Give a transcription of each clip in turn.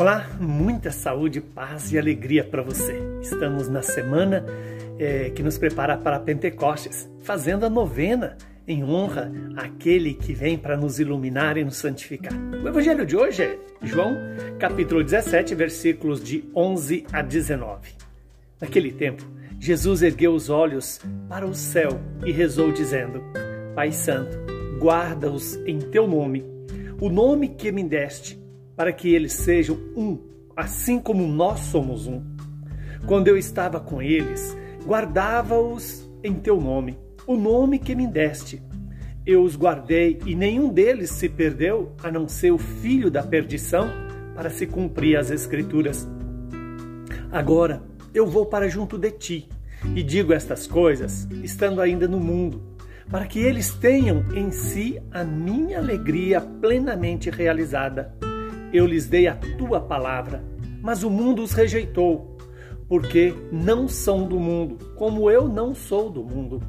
Olá, muita saúde, paz e alegria para você. Estamos na semana é, que nos prepara para Pentecostes, fazendo a novena em honra àquele que vem para nos iluminar e nos santificar. O evangelho de hoje é João, capítulo 17, versículos de 11 a 19. Naquele tempo, Jesus ergueu os olhos para o céu e rezou, dizendo: Pai Santo, guarda-os em teu nome, o nome que me deste para que eles sejam um, assim como nós somos um. Quando eu estava com eles, guardava-os em teu nome, o nome que me deste. Eu os guardei e nenhum deles se perdeu, a não ser o filho da perdição, para se cumprir as Escrituras. Agora eu vou para junto de ti e digo estas coisas, estando ainda no mundo, para que eles tenham em si a minha alegria plenamente realizada. Eu lhes dei a tua palavra, mas o mundo os rejeitou, porque não são do mundo, como eu não sou do mundo.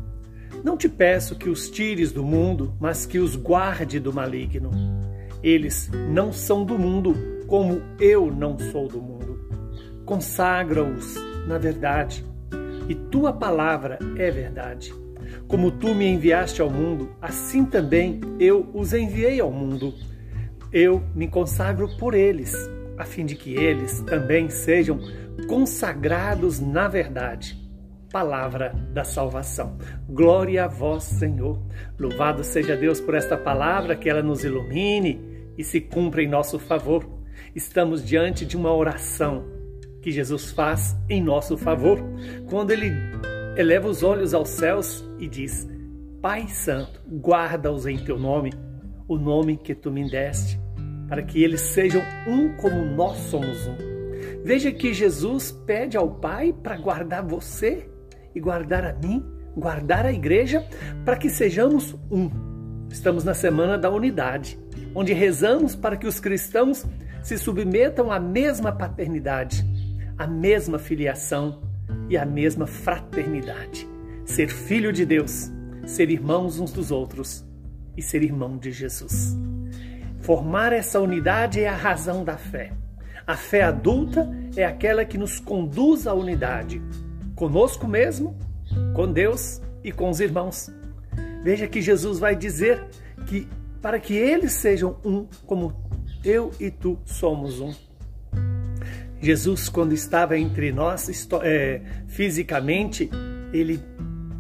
Não te peço que os tires do mundo, mas que os guarde do maligno. Eles não são do mundo, como eu não sou do mundo. Consagra-os na verdade, e tua palavra é verdade. Como tu me enviaste ao mundo, assim também eu os enviei ao mundo. Eu me consagro por eles, a fim de que eles também sejam consagrados na verdade. Palavra da salvação. Glória a vós, Senhor. Louvado seja Deus por esta palavra, que ela nos ilumine e se cumpra em nosso favor. Estamos diante de uma oração que Jesus faz em nosso favor, quando ele eleva os olhos aos céus e diz: Pai Santo, guarda-os em teu nome, o nome que tu me deste para que eles sejam um como nós somos um. Veja que Jesus pede ao Pai para guardar você e guardar a mim, guardar a igreja, para que sejamos um. Estamos na semana da unidade, onde rezamos para que os cristãos se submetam à mesma paternidade, à mesma filiação e à mesma fraternidade. Ser filho de Deus, ser irmãos uns dos outros e ser irmão de Jesus. Formar essa unidade é a razão da fé. A fé adulta é aquela que nos conduz à unidade, conosco mesmo, com Deus e com os irmãos. Veja que Jesus vai dizer que para que eles sejam um, como eu e tu somos um. Jesus, quando estava entre nós é, fisicamente, ele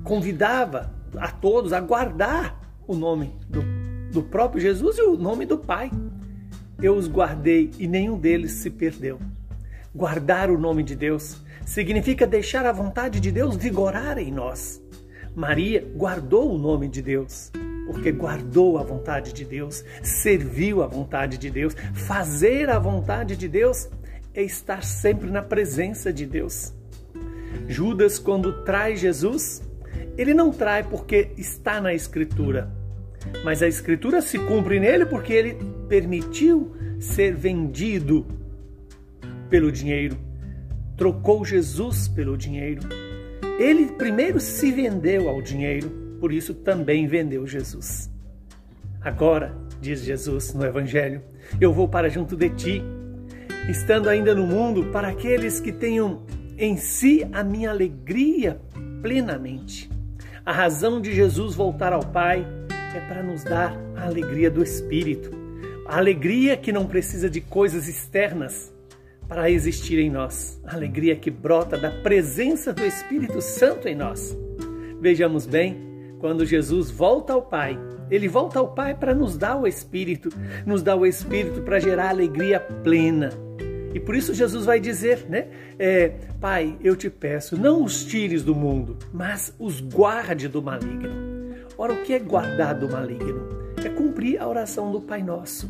convidava a todos a guardar o nome do do próprio Jesus e o nome do Pai. Eu os guardei e nenhum deles se perdeu. Guardar o nome de Deus significa deixar a vontade de Deus vigorar em nós. Maria guardou o nome de Deus, porque guardou a vontade de Deus, serviu a vontade de Deus. Fazer a vontade de Deus é estar sempre na presença de Deus. Judas, quando traz Jesus, ele não trai porque está na Escritura, mas a escritura se cumpre nele porque ele permitiu ser vendido pelo dinheiro, trocou Jesus pelo dinheiro. Ele primeiro se vendeu ao dinheiro, por isso também vendeu Jesus. Agora, diz Jesus no Evangelho, eu vou para junto de ti, estando ainda no mundo, para aqueles que tenham em si a minha alegria plenamente. A razão de Jesus voltar ao Pai é para nos dar a alegria do Espírito. A alegria que não precisa de coisas externas para existir em nós. A alegria que brota da presença do Espírito Santo em nós. Vejamos bem, quando Jesus volta ao Pai, ele volta ao Pai para nos dar o Espírito, nos dá o Espírito para gerar alegria plena. E por isso Jesus vai dizer, né? É, Pai, eu te peço, não os tires do mundo, mas os guarde do maligno. Ora, o que é guardar do maligno? É cumprir a oração do Pai Nosso.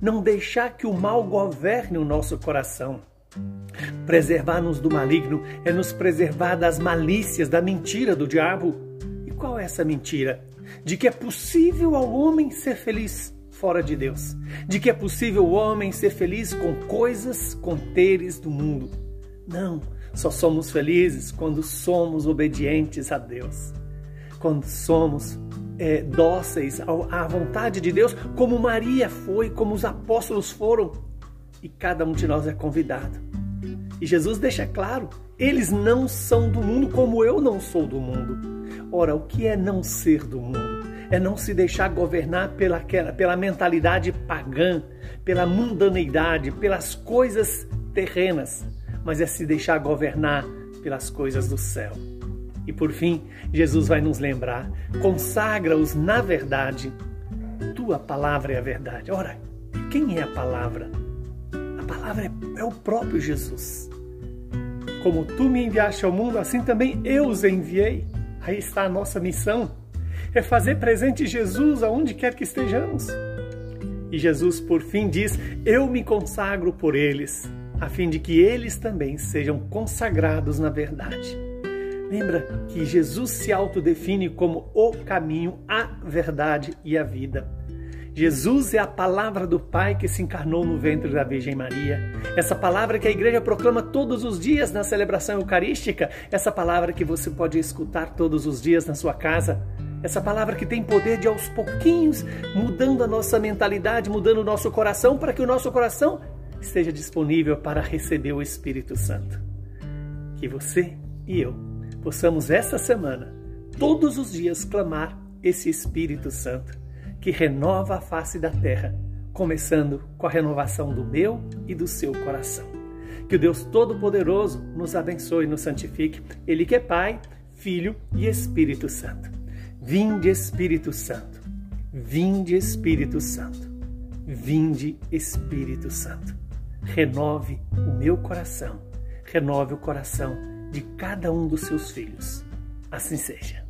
Não deixar que o mal governe o nosso coração. Preservar-nos do maligno é nos preservar das malícias, da mentira do diabo. E qual é essa mentira? De que é possível ao homem ser feliz fora de Deus. De que é possível o homem ser feliz com coisas, com teres do mundo. Não, só somos felizes quando somos obedientes a Deus. Quando somos é, dóceis à vontade de Deus, como Maria foi, como os apóstolos foram. e cada um de nós é convidado. E Jesus deixa claro: eles não são do mundo como eu não sou do mundo. Ora, o que é não ser do mundo? É não se deixar governar pela, pela mentalidade pagã, pela mundaneidade, pelas coisas terrenas, mas é se deixar governar pelas coisas do céu. E por fim, Jesus vai nos lembrar: consagra-os na verdade. Tua palavra é a verdade. Ora, quem é a palavra? A palavra é, é o próprio Jesus. Como tu me enviaste ao mundo, assim também eu os enviei. Aí está a nossa missão: é fazer presente Jesus aonde quer que estejamos. E Jesus, por fim, diz: Eu me consagro por eles, a fim de que eles também sejam consagrados na verdade. Lembra que Jesus se autodefine como o caminho, a verdade e a vida. Jesus é a palavra do Pai que se encarnou no ventre da Virgem Maria. Essa palavra que a igreja proclama todos os dias na celebração eucarística, essa palavra que você pode escutar todos os dias na sua casa. Essa palavra que tem poder de aos pouquinhos mudando a nossa mentalidade, mudando o nosso coração, para que o nosso coração esteja disponível para receber o Espírito Santo. Que você e eu possamos essa semana, todos os dias, clamar esse Espírito Santo que renova a face da terra, começando com a renovação do meu e do seu coração. Que o Deus Todo-Poderoso nos abençoe e nos santifique, Ele que é Pai, Filho e Espírito Santo. Vinde, Espírito Santo. Vinde, Espírito Santo. Vinde, Espírito Santo. Renove o meu coração. Renove o coração de cada um dos seus filhos. Assim seja.